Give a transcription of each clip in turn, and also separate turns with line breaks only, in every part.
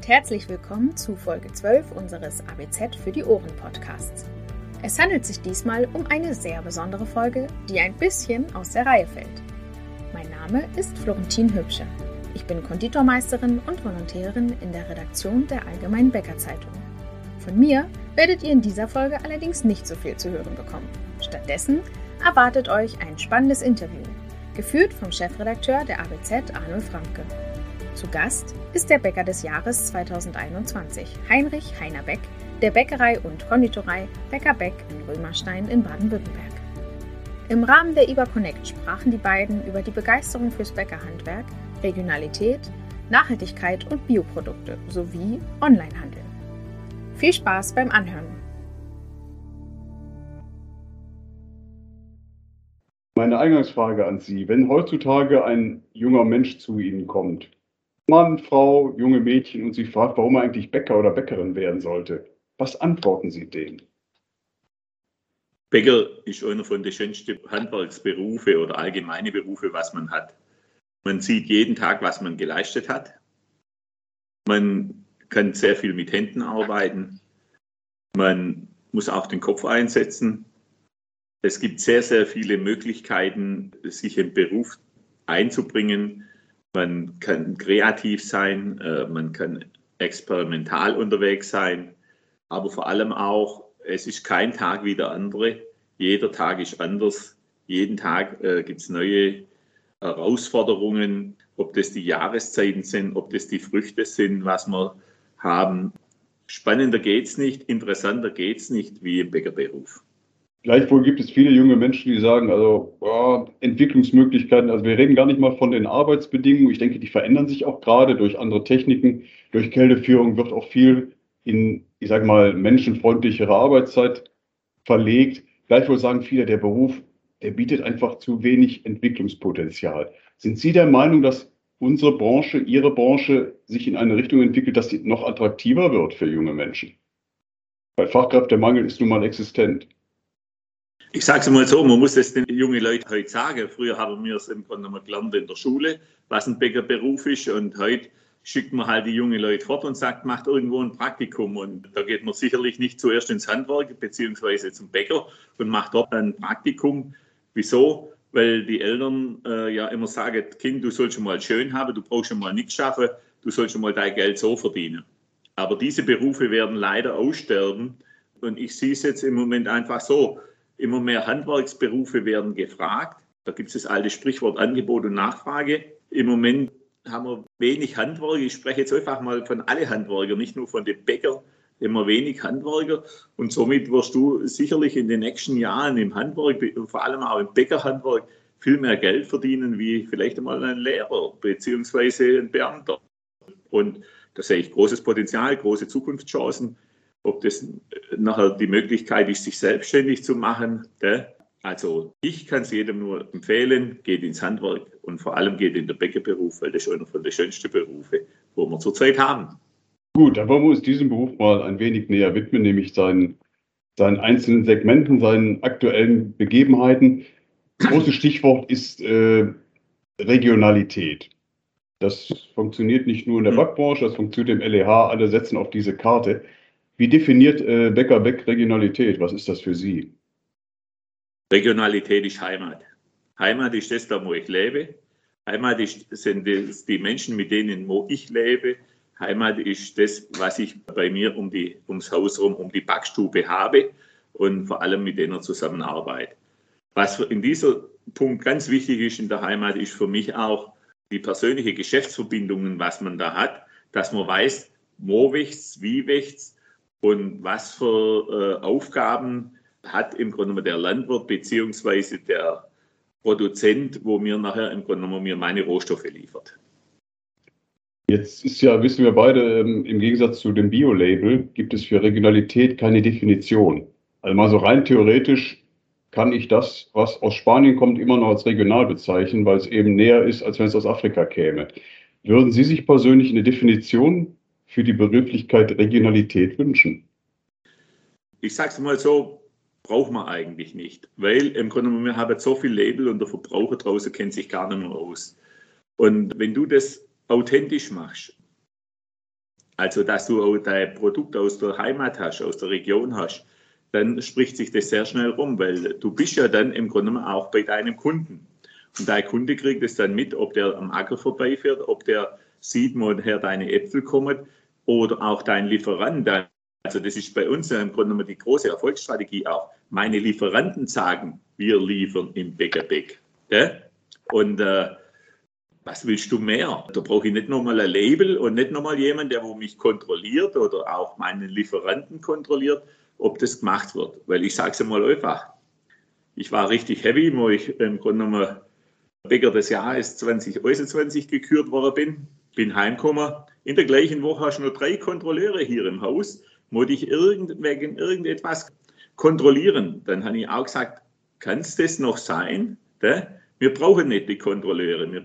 und herzlich willkommen zu Folge 12 unseres ABZ für die Ohren Podcasts. Es handelt sich diesmal um eine sehr besondere Folge, die ein bisschen aus der Reihe fällt. Mein Name ist Florentin Hübsche. Ich bin Konditormeisterin und Volontärin in der Redaktion der Allgemeinen Bäckerzeitung. Von mir werdet ihr in dieser Folge allerdings nicht so viel zu hören bekommen. Stattdessen erwartet euch ein spannendes Interview, geführt vom Chefredakteur der ABZ Arnold Franke. Zu Gast ist der Bäcker des Jahres 2021, Heinrich Heiner Beck, der Bäckerei und Konditorei Bäcker Beck in Römerstein in Baden-Württemberg. Im Rahmen der IBA Connect sprachen die beiden über die Begeisterung fürs Bäckerhandwerk, Regionalität, Nachhaltigkeit und Bioprodukte sowie Onlinehandel. Viel Spaß beim Anhören!
Meine Eingangsfrage an Sie. Wenn heutzutage ein junger Mensch zu Ihnen kommt, Mann, Frau, junge Mädchen und sie fragt, warum er eigentlich Bäcker oder Bäckerin werden sollte, was antworten Sie dem?
Bäcker ist einer von den schönsten Handwerksberufe oder allgemeine Berufe, was man hat. Man sieht jeden Tag, was man geleistet hat. Man kann sehr viel mit Händen arbeiten. Man muss auch den Kopf einsetzen. Es gibt sehr, sehr viele Möglichkeiten, sich im Beruf einzubringen. Man kann kreativ sein, äh, man kann experimental unterwegs sein, aber vor allem auch, es ist kein Tag wie der andere. Jeder Tag ist anders. Jeden Tag äh, gibt es neue Herausforderungen, ob das die Jahreszeiten sind, ob das die Früchte sind, was wir haben. Spannender geht es nicht, interessanter geht es nicht wie im Bäckerberuf.
Gleichwohl gibt es viele junge Menschen, die sagen, also oh, Entwicklungsmöglichkeiten, also wir reden gar nicht mal von den Arbeitsbedingungen. Ich denke, die verändern sich auch gerade durch andere Techniken. Durch Kälteführung wird auch viel in, ich sage mal, menschenfreundlichere Arbeitszeit verlegt. Gleichwohl sagen viele, der Beruf, der bietet einfach zu wenig Entwicklungspotenzial. Sind Sie der Meinung, dass unsere Branche, Ihre Branche sich in eine Richtung entwickelt, dass sie noch attraktiver wird für junge Menschen? Weil Fachkräftemangel ist nun mal existent.
Ich sage es mal so, man muss es den jungen Leuten heute sagen. Früher haben wir es im Grunde genommen gelernt in der Schule, was ein Bäckerberuf ist. Und heute schickt man halt die jungen Leute fort und sagt, macht irgendwo ein Praktikum. Und da geht man sicherlich nicht zuerst ins Handwerk beziehungsweise zum Bäcker und macht dort ein Praktikum. Wieso? Weil die Eltern äh, ja immer sagen, Kind, du sollst schon mal schön haben, du brauchst schon mal nichts schaffen, du sollst schon mal dein Geld so verdienen. Aber diese Berufe werden leider aussterben. Und ich sehe es jetzt im Moment einfach so Immer mehr Handwerksberufe werden gefragt. Da gibt es das alte Sprichwort Angebot und Nachfrage. Im Moment haben wir wenig Handwerker. Ich spreche jetzt einfach mal von alle Handwerker, nicht nur von den Bäckern. Immer wenig Handwerker und somit wirst du sicherlich in den nächsten Jahren im Handwerk, vor allem auch im Bäckerhandwerk, viel mehr Geld verdienen wie vielleicht einmal ein Lehrer beziehungsweise ein Beamter. Und da sehe ich großes Potenzial, große Zukunftschancen ob das nachher die Möglichkeit ist, sich selbstständig zu machen. Gell? Also ich kann es jedem nur empfehlen, geht ins Handwerk und vor allem geht in den Bäckerberuf, weil das ist einer von den schönsten Berufe, wo wir zurzeit haben.
Gut, dann wollen wir uns diesem Beruf mal ein wenig näher widmen, nämlich seinen, seinen einzelnen Segmenten, seinen aktuellen Begebenheiten. Großes Stichwort ist äh, Regionalität. Das funktioniert nicht nur in der hm. Backbranche, das funktioniert im LEH, alle setzen auf diese Karte. Wie definiert äh, Becker Beck Regionalität? Was ist das für Sie?
Regionalität ist Heimat. Heimat ist das, da wo ich lebe. Heimat ist, sind das die Menschen, mit denen wo ich lebe. Heimat ist das, was ich bei mir um die, ums Haus herum, um die Backstube habe und vor allem mit denen zusammenarbeite. Was in dieser Punkt ganz wichtig ist in der Heimat, ist für mich auch die persönliche Geschäftsverbindungen, was man da hat, dass man weiß, wo wächst wie wächst und was für äh, Aufgaben hat im Grunde genommen der Landwirt beziehungsweise der Produzent, wo mir nachher im Grunde genommen mir meine Rohstoffe liefert.
Jetzt ist ja, wissen wir beide, ähm, im Gegensatz zu dem Bio-Label gibt es für Regionalität keine Definition. Also mal so rein theoretisch kann ich das, was aus Spanien kommt, immer noch als regional bezeichnen, weil es eben näher ist, als wenn es aus Afrika käme. Würden Sie sich persönlich eine Definition für die Begrifflichkeit Regionalität wünschen?
Ich sage es mal so, braucht man eigentlich nicht, weil im Grunde genommen, wir haben so viel Label und der Verbraucher draußen kennt sich gar nicht mehr aus. Und wenn du das authentisch machst, also dass du auch dein Produkt aus der Heimat hast, aus der Region hast, dann spricht sich das sehr schnell rum, weil du bist ja dann im Grunde auch bei deinem Kunden. Und dein Kunde kriegt es dann mit, ob der am Acker vorbeifährt, ob der sieht, woher deine Äpfel kommen oder auch dein Lieferant. Also das ist bei uns im Grunde die große Erfolgsstrategie auch. Meine Lieferanten sagen, wir liefern im Bäckerbeck. Ja? Und äh, was willst du mehr? Da brauche ich nicht nochmal ein Label und nicht nochmal jemand, der wo mich kontrolliert oder auch meinen Lieferanten kontrolliert, ob das gemacht wird. Weil ich sage es einmal einfach, ich war richtig heavy, wo ich im Grunde genommen Bäcker des Jahres 2021 gekürt worden bin, bin heimgekommen. In der gleichen Woche hast du nur drei Kontrolleure hier im Haus, wo dich irgend, wegen irgendetwas kontrollieren. Dann habe ich auch gesagt, kann es das noch sein? Wir brauchen nicht die Kontrolleure.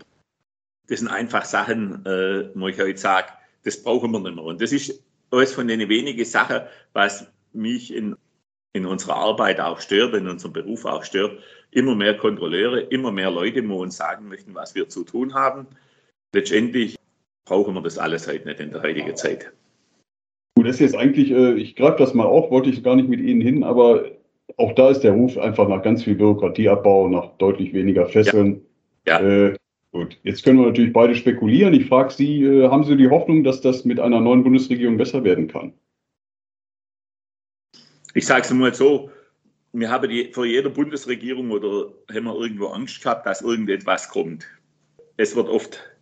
Das sind einfach Sachen, äh, wo ich heute sage, das brauchen wir nicht mehr. Und das ist alles von den wenigen Sachen, was mich in, in unserer Arbeit auch stört, in unserem Beruf auch stört. Immer mehr Kontrolleure, immer mehr Leute, die uns sagen möchten, was wir zu tun haben. Letztendlich brauchen wir das alles heute nicht in der heutigen Zeit.
Gut, das ist jetzt eigentlich, äh, ich greife das mal auf, wollte ich gar nicht mit Ihnen hin, aber auch da ist der Ruf einfach nach ganz viel Bürokratieabbau, nach deutlich weniger Fesseln. Ja. ja. Äh, gut, jetzt können wir natürlich beide spekulieren. Ich frage Sie, äh, haben Sie die Hoffnung, dass das mit einer neuen Bundesregierung besser werden kann?
Ich sage es mal so, wir haben die, vor jeder Bundesregierung oder haben wir irgendwo Angst gehabt, dass irgendetwas kommt. Es wird oft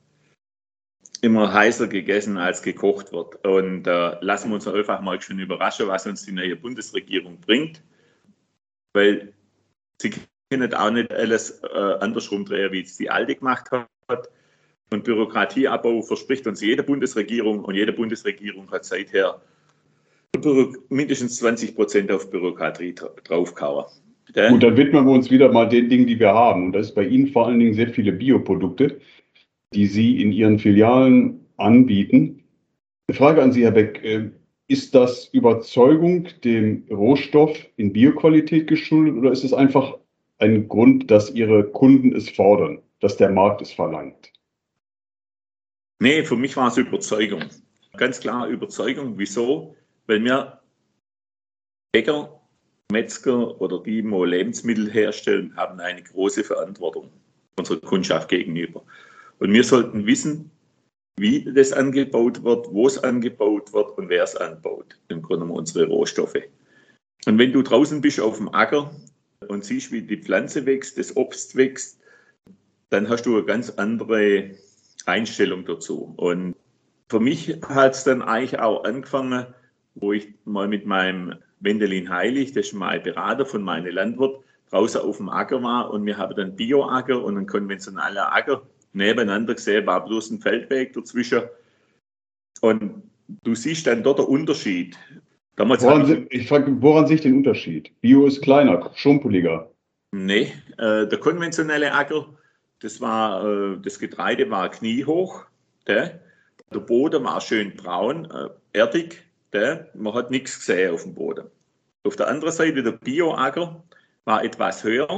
immer heißer gegessen, als gekocht wird. Und äh, lassen wir uns einfach mal schon überraschen, was uns die neue Bundesregierung bringt. Weil sie können auch nicht alles äh, andersrum drehen, wie es die alte gemacht hat. Und Bürokratieabbau verspricht uns jede Bundesregierung und jede Bundesregierung hat seither mindestens 20 Prozent auf Bürokratie draufkauen.
Gut, dann widmen wir uns wieder mal den Dingen, die wir haben. Und das ist bei Ihnen vor allen Dingen sehr viele Bioprodukte, die Sie in Ihren Filialen anbieten. Eine Frage an Sie, Herr Beck. Äh, ist das Überzeugung dem Rohstoff in Bioqualität geschuldet oder ist es einfach ein Grund, dass Ihre Kunden es fordern, dass der Markt es verlangt?
Nee, für mich war es Überzeugung. Ganz klar Überzeugung. Wieso? Weil wir Bäcker, Metzger oder die, die Lebensmittel herstellen, haben eine große Verantwortung unserer Kundschaft gegenüber. Und wir sollten wissen, wie das angebaut wird, wo es angebaut wird und wer es anbaut. Im Grunde unsere Rohstoffe. Und wenn du draußen bist auf dem Acker und siehst, wie die Pflanze wächst, das Obst wächst, dann hast du eine ganz andere Einstellung dazu. Und für mich hat es dann eigentlich auch angefangen, wo ich mal mit meinem Wendelin Heilig, das ist mein Berater von meinem Landwirt, draußen auf dem Acker war und wir haben dann Bioacker und einen konventionellen Acker nebeneinander gesehen, war bloß ein Feldweg dazwischen. Und du siehst dann dort den Unterschied.
Damals woran, ich, ich frage, woran sich den Unterschied? Bio ist kleiner, schrumpeliger.
Nee, äh, der konventionelle Acker, das war, äh, das Getreide war kniehoch. Der, der Boden war schön braun, äh, erdig der, man hat nichts gesehen auf dem Boden. Auf der anderen Seite, der Bioacker war etwas höher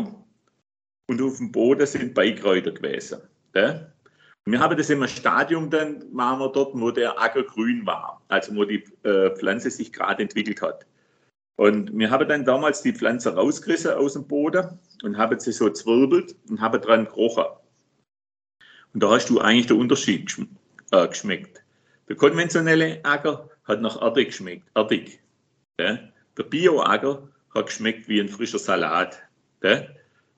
und auf dem Boden sind Beikräuter gewesen. Der. Wir haben das im Stadium dann, waren wir dort, wo der Acker grün war, also wo die äh, Pflanze sich gerade entwickelt hat. Und wir haben dann damals die Pflanze rausgerissen aus dem Boden und haben sie so zwirbelt und haben dran gerochen. Und da hast du eigentlich den Unterschied äh, geschmeckt. Der konventionelle Acker hat nach Erde geschmeckt, erdig. Ja. Der Bio-Acker hat geschmeckt wie ein frischer Salat. Ja.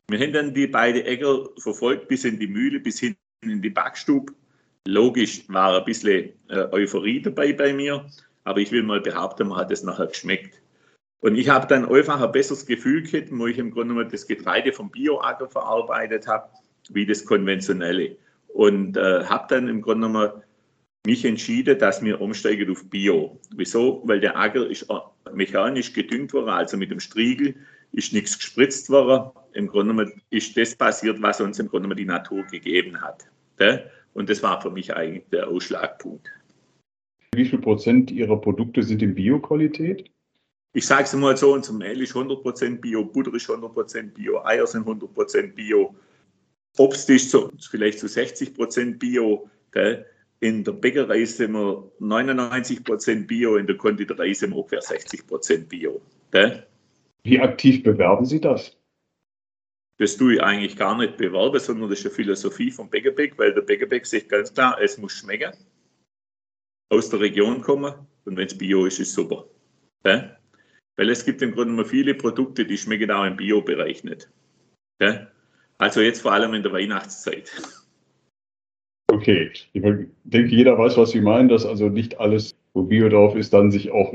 Wir haben dann die beiden Äcker verfolgt bis in die Mühle, bis hin in die Backstube. Logisch war ein bisschen äh, Euphorie dabei bei mir, aber ich will mal behaupten, man hat es nachher geschmeckt. Und ich habe dann einfach ein besseres Gefühl gehabt, wo ich im Grunde genommen das Getreide vom Bioacker verarbeitet habe, wie das konventionelle. Und äh, habe dann im Grunde genommen mich entschieden, dass wir umsteigen auf Bio. Wieso? Weil der Acker ist mechanisch gedüngt worden, also mit dem Striegel ist nichts gespritzt worden. Im Grunde genommen ist das passiert, was uns im Grunde genommen die Natur gegeben hat. Und das war für mich eigentlich der Ausschlagpunkt.
Wie viel Prozent Ihrer Produkte sind in Bio-Qualität?
Ich sage es mal so, unser Mehl ist 100% Bio, Butter ist 100% Bio, Eier sind 100% Bio, Obst ist so, vielleicht zu 60% Bio. Gell? in der Bäckerei sind wir 99 Prozent Bio, in der Konditorei sind wir ungefähr 60 Prozent Bio.
Gell? Wie aktiv bewerben Sie das?
Das tue ich eigentlich gar nicht bewerben, sondern das ist eine Philosophie vom Bäckerbeck, weil der Bäckerbeck sagt ganz klar, es muss schmecken, aus der Region kommen und wenn es Bio ist, ist es super. Gell? Weil es gibt im Grunde mal viele Produkte, die schmecken auch im Bio-Bereich nicht. Gell? Also jetzt vor allem in der Weihnachtszeit.
Okay, ich denke, jeder weiß, was Sie meinen, dass also nicht alles, wo Bio drauf ist, dann sich auch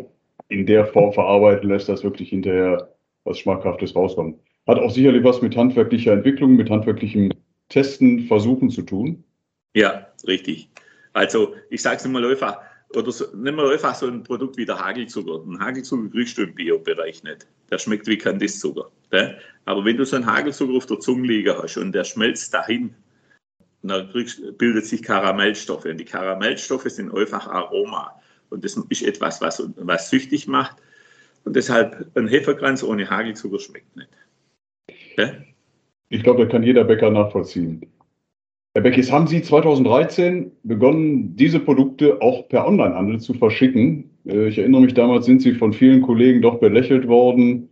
in der Form verarbeiten lässt, dass wirklich hinterher was Schmackhaftes rauskommt. Hat auch sicherlich was mit handwerklicher Entwicklung, mit handwerklichem Testen, Versuchen zu tun.
Ja, richtig. Also ich sage es mal einfach, oder so, nimm mal einfach so ein Produkt wie der Hagelzucker. Ein Hagelzucker kriegst du im Bio-Bereich nicht. Der schmeckt wie Kandiszucker. Ne? Aber wenn du so einen Hagelzucker auf der Zunge liegen hast und der schmelzt dahin, dann kriegst, bildet sich Karamellstoffe. Und die Karamellstoffe sind einfach Aroma. Und das ist etwas, was, was süchtig macht. Und deshalb ein Hefekranz ohne Hagelzucker schmeckt nicht.
Ne? Ich glaube, da kann jeder Bäcker nachvollziehen. Herr Beckis, haben Sie 2013 begonnen, diese Produkte auch per Onlinehandel zu verschicken? Äh, ich erinnere mich, damals sind Sie von vielen Kollegen doch belächelt worden.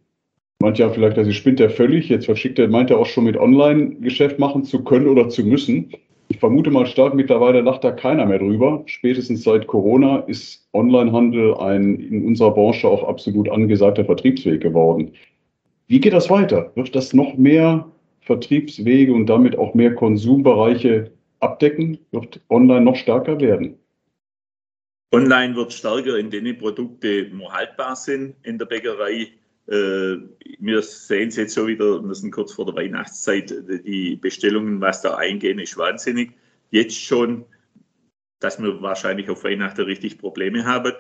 Manche haben vielleicht, dass Sie spinnt er völlig. Jetzt verschickt er, meint er auch schon mit Online-Geschäft machen zu können oder zu müssen. Ich vermute mal stark, mittlerweile lacht da keiner mehr drüber. Spätestens seit Corona ist Onlinehandel ein in unserer Branche auch absolut angesagter Vertriebsweg geworden. Wie geht das weiter? Wird das noch mehr Vertriebswege und damit auch mehr Konsumbereiche abdecken? Wird online noch stärker werden?
Online wird stärker, indem die Produkte nur haltbar sind in der Bäckerei. Äh, wir sehen es jetzt schon wieder, wir sind kurz vor der Weihnachtszeit, die Bestellungen, was da eingehen, ist wahnsinnig. Jetzt schon, dass wir wahrscheinlich auf Weihnachten richtig Probleme haben,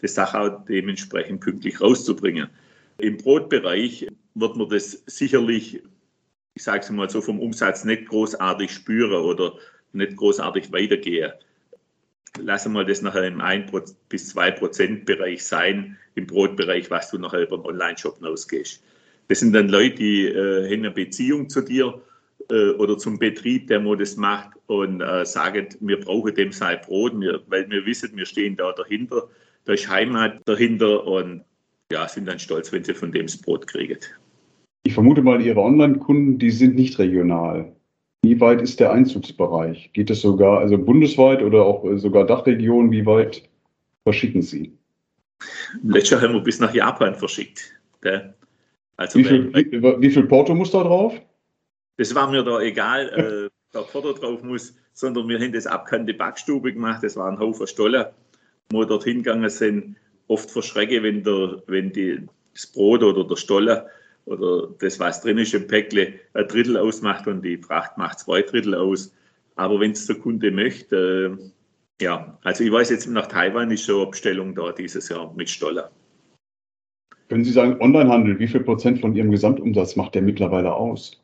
die Sache auch dementsprechend pünktlich rauszubringen. Im Brotbereich wird man das sicherlich, ich sage es mal so, vom Umsatz nicht großartig spüren oder nicht großartig weitergehen. Lassen wir das nachher im 1 bis 2 Prozent Bereich sein, im Brotbereich, was du nachher über den Online-Shop ausgehst. Das sind dann Leute, die äh, haben eine Beziehung zu dir äh, oder zum Betrieb, der das macht und äh, sagen, wir brauchen dem sein Brot, wir, weil wir wissen, wir stehen da dahinter, da ist Heimat dahinter und ja, sind dann stolz, wenn sie von dem das Brot kriegen.
Vermute mal, Ihre Online-Kunden, die sind nicht regional. Wie weit ist der Einzugsbereich? Geht es sogar, also bundesweit oder auch äh, sogar Dachregionen, wie weit verschicken Sie?
Letztes Jahr haben wir bis nach Japan verschickt.
Also wie, viel, wie, wie, viel, Porto muss da drauf?
Das war mir da egal, äh, der Porto drauf muss, sondern wir haben das abkannte Backstube gemacht. Das war ein Haufen Stollen, wo wir dort hingegangen sind. Oft verschrecke, wenn, der, wenn die, das Brot oder der Stolle oder das, was drin ist im Päckle, ein Drittel ausmacht und die Fracht macht zwei Drittel aus. Aber wenn es der Kunde möchte, äh, ja, also ich weiß jetzt, nach Taiwan ist schon eine Bestellung da dieses Jahr mit Stoller.
Können Sie sagen, Onlinehandel, wie viel Prozent von Ihrem Gesamtumsatz macht der mittlerweile aus?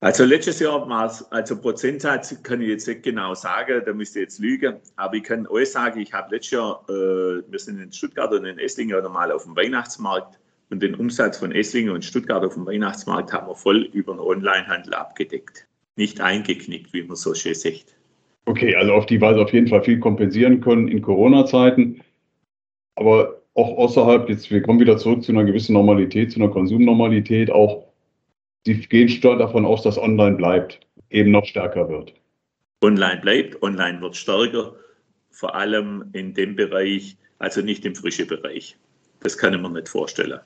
Also letztes Jahr war es, also Prozentsatz kann ich jetzt nicht genau sagen, da müsste ich jetzt lügen, aber ich kann euch sagen, ich habe letztes Jahr, äh, wir sind in Stuttgart und in Esslingen normal auf dem Weihnachtsmarkt und den Umsatz von Esslingen und Stuttgart auf dem Weihnachtsmarkt haben wir voll über den Onlinehandel abgedeckt. Nicht eingeknickt, wie man so schön sagt.
Okay, also auf die Weise auf jeden Fall viel kompensieren können in Corona-Zeiten. Aber auch außerhalb, jetzt wir kommen wieder zurück zu einer gewissen Normalität, zu einer Konsumnormalität, auch Sie gehen stark davon aus, dass online bleibt, eben noch stärker wird.
Online bleibt, online wird stärker, vor allem in dem Bereich, also nicht im frischen Bereich. Das kann ich mir nicht vorstellen.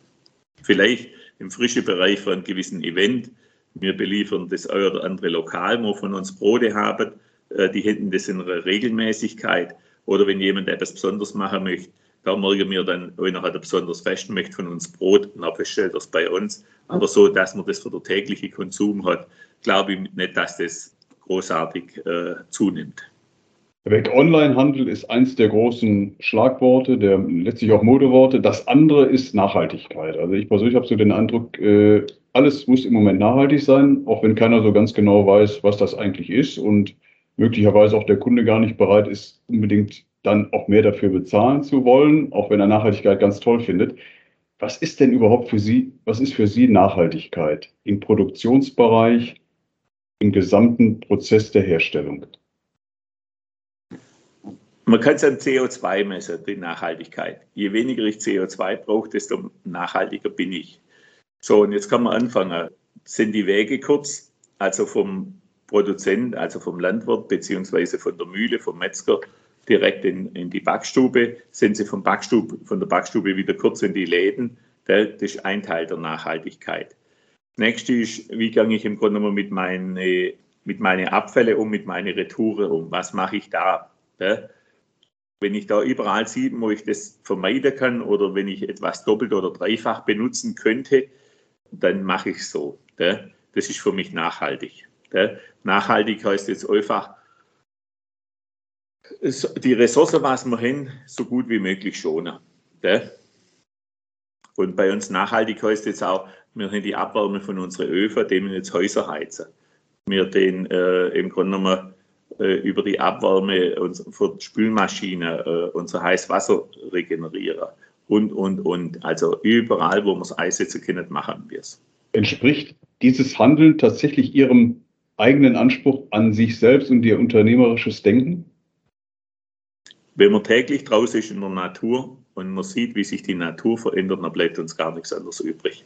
Vielleicht im frischen Bereich für einen gewissen Event. Wir beliefern das ein oder andere Lokal, wo von uns Brote haben. Äh, die hätten das in einer Regelmäßigkeit. Oder wenn jemand etwas besonders machen möchte, da merken wir dann, wenn er halt besonders fest möchte von uns Brot, dann bestellt es bei uns. Aber so, dass man das für den täglichen Konsum hat, glaube ich nicht, dass das großartig äh, zunimmt.
Weg Onlinehandel ist eins der großen Schlagworte, der letztlich auch Modeworte. Das andere ist Nachhaltigkeit. Also ich persönlich habe so den Eindruck, äh, alles muss im Moment nachhaltig sein, auch wenn keiner so ganz genau weiß, was das eigentlich ist und möglicherweise auch der Kunde gar nicht bereit ist, unbedingt dann auch mehr dafür bezahlen zu wollen, auch wenn er Nachhaltigkeit ganz toll findet. Was ist denn überhaupt für Sie, was ist für Sie Nachhaltigkeit im Produktionsbereich, im gesamten Prozess der Herstellung?
Man kann es an CO2 messen, die Nachhaltigkeit. Je weniger ich CO2 brauche, desto nachhaltiger bin ich. So, und jetzt kann man anfangen. Sind die Wege kurz? Also vom Produzent, also vom Landwirt beziehungsweise von der Mühle, vom Metzger direkt in, in die Backstube, sind sie vom Backstube, von der Backstube wieder kurz in die Läden. Das ist ein Teil der Nachhaltigkeit. Nächste ist, wie gehe ich im Grunde genommen mit meinen mit meinen Abfällen um, mit meinen Retouren um? Was mache ich da? Wenn ich da überall sehe, wo ich das vermeiden kann oder wenn ich etwas doppelt oder dreifach benutzen könnte, dann mache ich es so. Das ist für mich nachhaltig. Nachhaltig heißt jetzt einfach, die Ressourcen, was wir haben, so gut wie möglich schonen. Und bei uns nachhaltig heißt jetzt auch, wir haben die Abwärme von unseren Öfen, die wir jetzt Häuser heizen. Wir den äh, im Grunde genommen über die Abwärme für die Spülmaschine äh, unser Heißwasser regenerieren und, und, und. Also überall, wo wir es einsetzen können, machen wir es.
Entspricht dieses Handeln tatsächlich Ihrem eigenen Anspruch an sich selbst und Ihr unternehmerisches Denken?
Wenn man täglich draußen ist in der Natur und man sieht, wie sich die Natur verändert, dann bleibt uns gar nichts anderes übrig.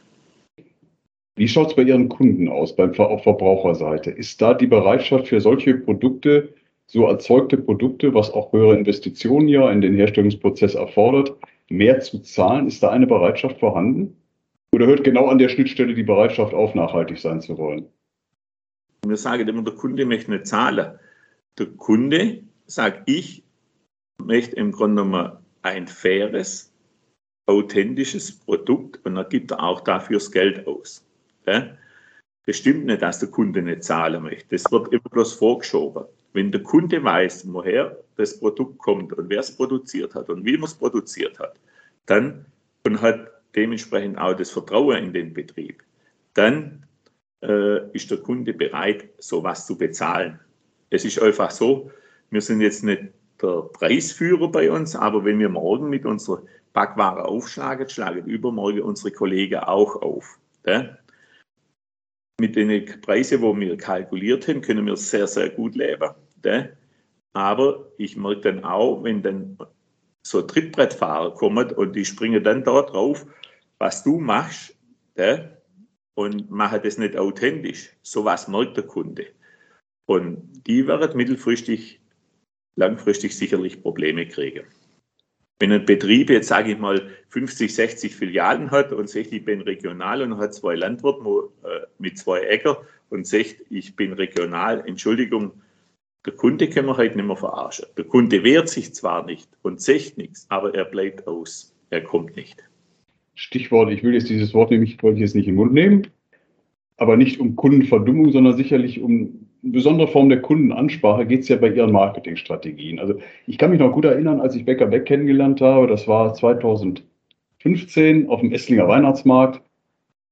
Wie schaut es bei Ihren Kunden aus, beim, auf Verbraucherseite? Ist da die Bereitschaft für solche Produkte, so erzeugte Produkte, was auch höhere Investitionen ja in den Herstellungsprozess erfordert, mehr zu zahlen? Ist da eine Bereitschaft vorhanden? Oder hört genau an der Schnittstelle die Bereitschaft auf, nachhaltig sein zu wollen?
Wir sagen immer, der Kunde möchte nicht zahlen. Der Kunde, sage ich, möchte im Grunde genommen ein faires, authentisches Produkt und er gibt auch dafür das Geld aus. Das stimmt nicht, dass der Kunde nicht zahlen möchte. Das wird immer bloß vorgeschoben. Wenn der Kunde weiß, woher das Produkt kommt und wer es produziert hat und wie man es produziert hat, dann und hat dementsprechend auch das Vertrauen in den Betrieb, dann äh, ist der Kunde bereit, sowas zu bezahlen. Es ist einfach so, wir sind jetzt nicht der Preisführer bei uns, aber wenn wir morgen mit unserer Backware aufschlagen, schlagen übermorgen unsere Kollegen auch auf. Ja? Mit den Preisen, wo wir kalkuliert haben, können wir sehr, sehr gut leben. Aber ich merke dann auch, wenn dann so Trittbrettfahrer kommen und die springen dann da drauf, was du machst, und machen das nicht authentisch. So was merkt der Kunde. Und die werden mittelfristig, langfristig sicherlich Probleme kriegen. Wenn ein Betrieb jetzt, sage ich mal, 50, 60 Filialen hat und sagt, ich bin regional und hat zwei Landwirte äh, mit zwei Äcker und sagt, ich bin regional, Entschuldigung, der Kunde können wir heute nicht mehr verarschen. Der Kunde wehrt sich zwar nicht und sagt nichts, aber er bleibt aus. Er kommt nicht.
Stichwort, ich will jetzt dieses Wort nämlich, wollte ich jetzt nicht in den Mund nehmen, aber nicht um Kundenverdummung, sondern sicherlich um besondere Form der Kundenansprache geht es ja bei Ihren Marketingstrategien. Also ich kann mich noch gut erinnern, als ich Becker Beck kennengelernt habe, das war 2015 auf dem Esslinger Weihnachtsmarkt.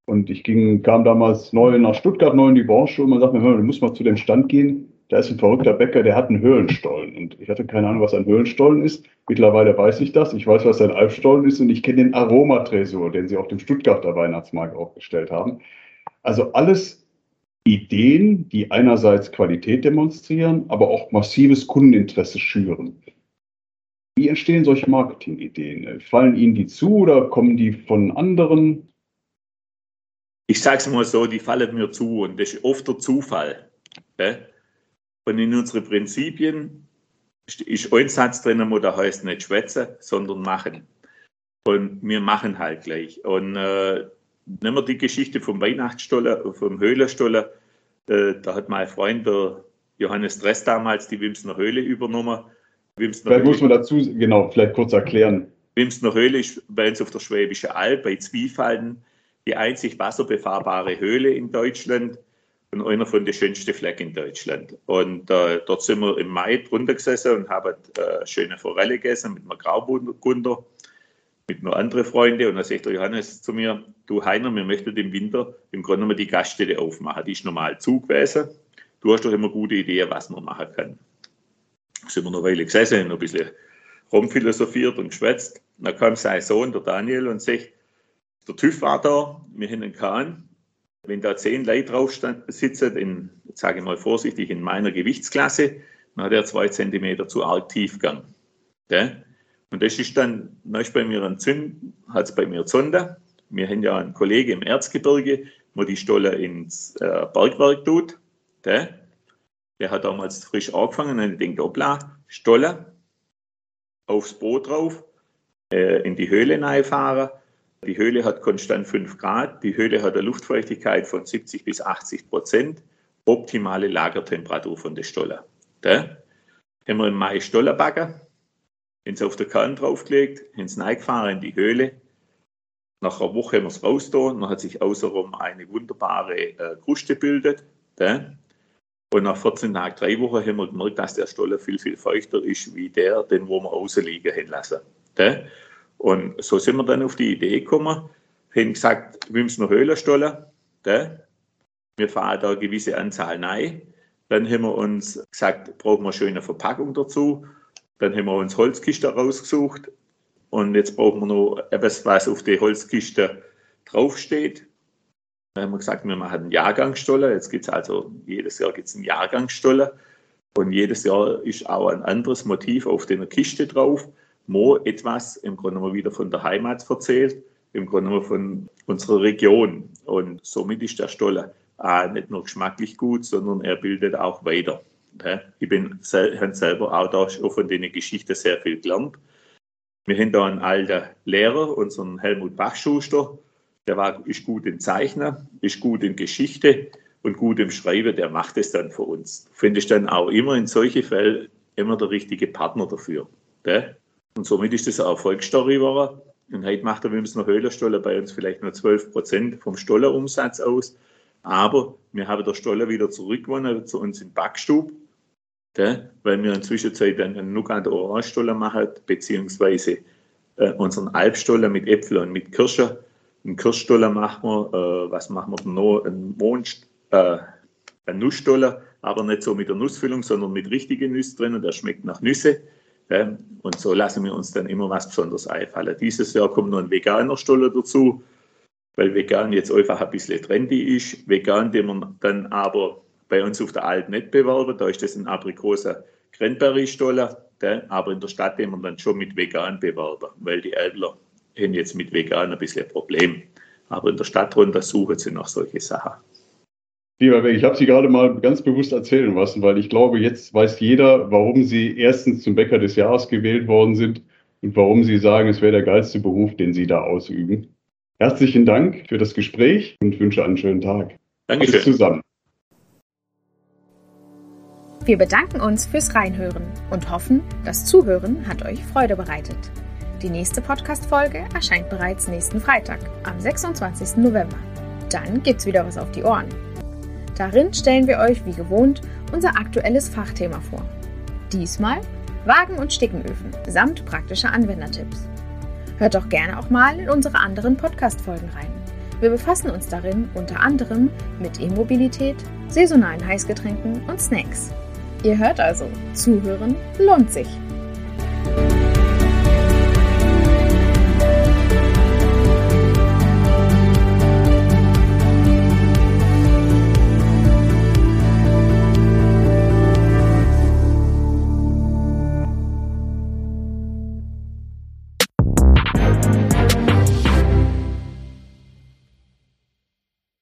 Und ich ging, kam damals neu nach Stuttgart, neu in die Branche und man sagt mir, hör, du musst mal zu dem Stand gehen. Da ist ein verrückter Bäcker, der hat einen Höhlenstollen. Und ich hatte keine Ahnung, was ein Höhlenstollen ist. Mittlerweile weiß ich das. Ich weiß, was ein Alpstollen ist und ich kenne den Aromatresor, den sie auf dem Stuttgarter Weihnachtsmarkt aufgestellt haben. Also alles Ideen, die einerseits Qualität demonstrieren, aber auch massives Kundeninteresse schüren. Wie entstehen solche Marketingideen? Fallen Ihnen die zu oder kommen die von anderen?
Ich sage es mal so, die fallen mir zu und das ist oft der Zufall. Und in unseren Prinzipien ist ein Satz drin, der heißt nicht schwätzen, sondern machen. Und wir machen halt gleich. Und äh, nehmen wir die Geschichte vom Weihnachtsstoller, vom Höhlenstoller. Äh, da hat mein Freund, der Johannes Dress damals, die Wimsner Höhle übernommen.
Wimsner vielleicht muss man dazu, genau, vielleicht kurz erklären.
Wimsner Höhle ist bei uns auf der Schwäbischen Alb, bei Zwiefalden, die einzig wasserbefahrbare Höhle in Deutschland und einer von den schönsten Flecken in Deutschland. Und äh, dort sind wir im Mai drunter gesessen und haben äh, schöne Forelle gegessen mit einem Graubunder mit nur anderen Freunden. Und dann sagt der Johannes zu mir, du Heiner, wir möchten im Winter im Grunde genommen die Gaststätte aufmachen. Die ist normal zugewesen. Du hast doch immer gute Ideen, was man machen kann. Sind wir noch eine Weile gesessen, noch ein bisschen rumphilosophiert und geschwätzt. Dann kam sein Sohn, der Daniel, und sagt, der TÜV war da, wir haben einen Kahn. Wenn da zehn Leute drauf sitzen, in, sage ich mal vorsichtig, in meiner Gewichtsklasse, dann hat er zwei Zentimeter zu arg Tiefgang. Gell? Und das ist dann, dann bei mir ein Zünd, hat es bei mir Zonda. Wir haben ja einen Kollegen im Erzgebirge, wo die Stolle ins äh, Bergwerk tut. Gell? Der hat damals frisch angefangen und ich denke, hoppla, Stolle, aufs Boot drauf, äh, in die Höhle reinfahren. Die Höhle hat konstant 5 Grad, die Höhle hat eine Luftfeuchtigkeit von 70 bis 80 Prozent, optimale Lagertemperatur von der Stolle. Da haben wir im Mai Stolle backen, haben es auf der Kahn draufgelegt, haben es reingefahren in die Höhle. Nach einer Woche haben wir es raus da, dann hat sich außenrum eine wunderbare äh, Kruste gebildet. Da. Und nach 14 Tagen, drei Wochen haben wir gemerkt, dass der Stoller viel, viel feuchter ist, wie der, den wo wir außen liegen haben lassen. Da. Und so sind wir dann auf die Idee gekommen, haben gesagt, wir müssen noch Höhlen stollen. Da. Wir fahren da eine gewisse Anzahl rein. Dann haben wir uns gesagt, brauchen wir eine schöne Verpackung dazu. Dann haben wir uns Holzkisten rausgesucht. Und jetzt brauchen wir noch etwas, was auf die Holzkiste draufsteht. Dann haben wir gesagt, wir machen einen Jahrgangsstoller. Jetzt gibt es also, jedes Jahr gibt's einen Jahrgangsstoller. Und jedes Jahr ist auch ein anderes Motiv auf der Kiste drauf, wo etwas im Grunde genommen wieder von der Heimat erzählt, im Grunde genommen von unserer Region. Und somit ist der Stoller äh, nicht nur geschmacklich gut, sondern er bildet auch weiter. Ich bin selber auch da von den Geschichten sehr viel gelernt. Wir haben da einen alten Lehrer, unseren Helmut Bachschuster, der war, ist gut im Zeichnen, ist gut in Geschichte und gut im Schreiben, der macht es dann für uns. Finde ich dann auch immer in solchen Fällen immer der richtige Partner dafür. Gell? Und somit ist das eine Erfolgsstory geworden. Und heute macht der Wimsner Höhlerstoller bei uns vielleicht nur 12 Prozent vom Stollerumsatz aus. Aber wir haben der Stoller wieder zurückgewonnen zu uns in Backstub, gell? weil wir in Zwischenzeit einen Nougat Orange-Stoller machen, beziehungsweise äh, unseren Alpstoller mit Äpfel und mit Kirsche. Einen Kirschstoller machen wir, äh, was machen wir noch? Einen Mond, äh, einen Nussstoller, aber nicht so mit der Nussfüllung, sondern mit richtigen Nüsse drin und der schmeckt nach Nüsse. Äh, und so lassen wir uns dann immer was Besonderes einfallen. Dieses Jahr kommt noch ein veganer Stoller dazu weil vegan jetzt einfach ein bisschen trendy ist. Vegan, den man dann aber bei uns auf der Alp nicht bewerben, da ist das ein aprikoser Cranberry-Stoller, aber in der Stadt den man dann schon mit vegan bewerben, weil die Elbler haben jetzt mit vegan ein bisschen ein Problem. Aber in der Stadt runter suchen sie nach solche Sachen.
Lieber Weg, ich habe Sie gerade mal ganz bewusst erzählen lassen, weil ich glaube, jetzt weiß jeder, warum Sie erstens zum Bäcker des Jahres gewählt worden sind und warum Sie sagen, es wäre der geilste Beruf, den Sie da ausüben. Herzlichen Dank für das Gespräch und wünsche einen schönen Tag.
Dankeschön. Alles
zusammen.
Wir bedanken uns fürs Reinhören und hoffen, das Zuhören hat euch Freude bereitet. Die nächste Podcast-Folge erscheint bereits nächsten Freitag, am 26. November. Dann gibt's wieder was auf die Ohren. Darin stellen wir euch wie gewohnt unser aktuelles Fachthema vor. Diesmal Wagen- und Stickenöfen samt praktischer Anwendertipps. Hört doch gerne auch mal in unsere anderen Podcast-Folgen rein. Wir befassen uns darin unter anderem mit E-Mobilität, saisonalen Heißgetränken und Snacks. Ihr hört also, zuhören lohnt sich.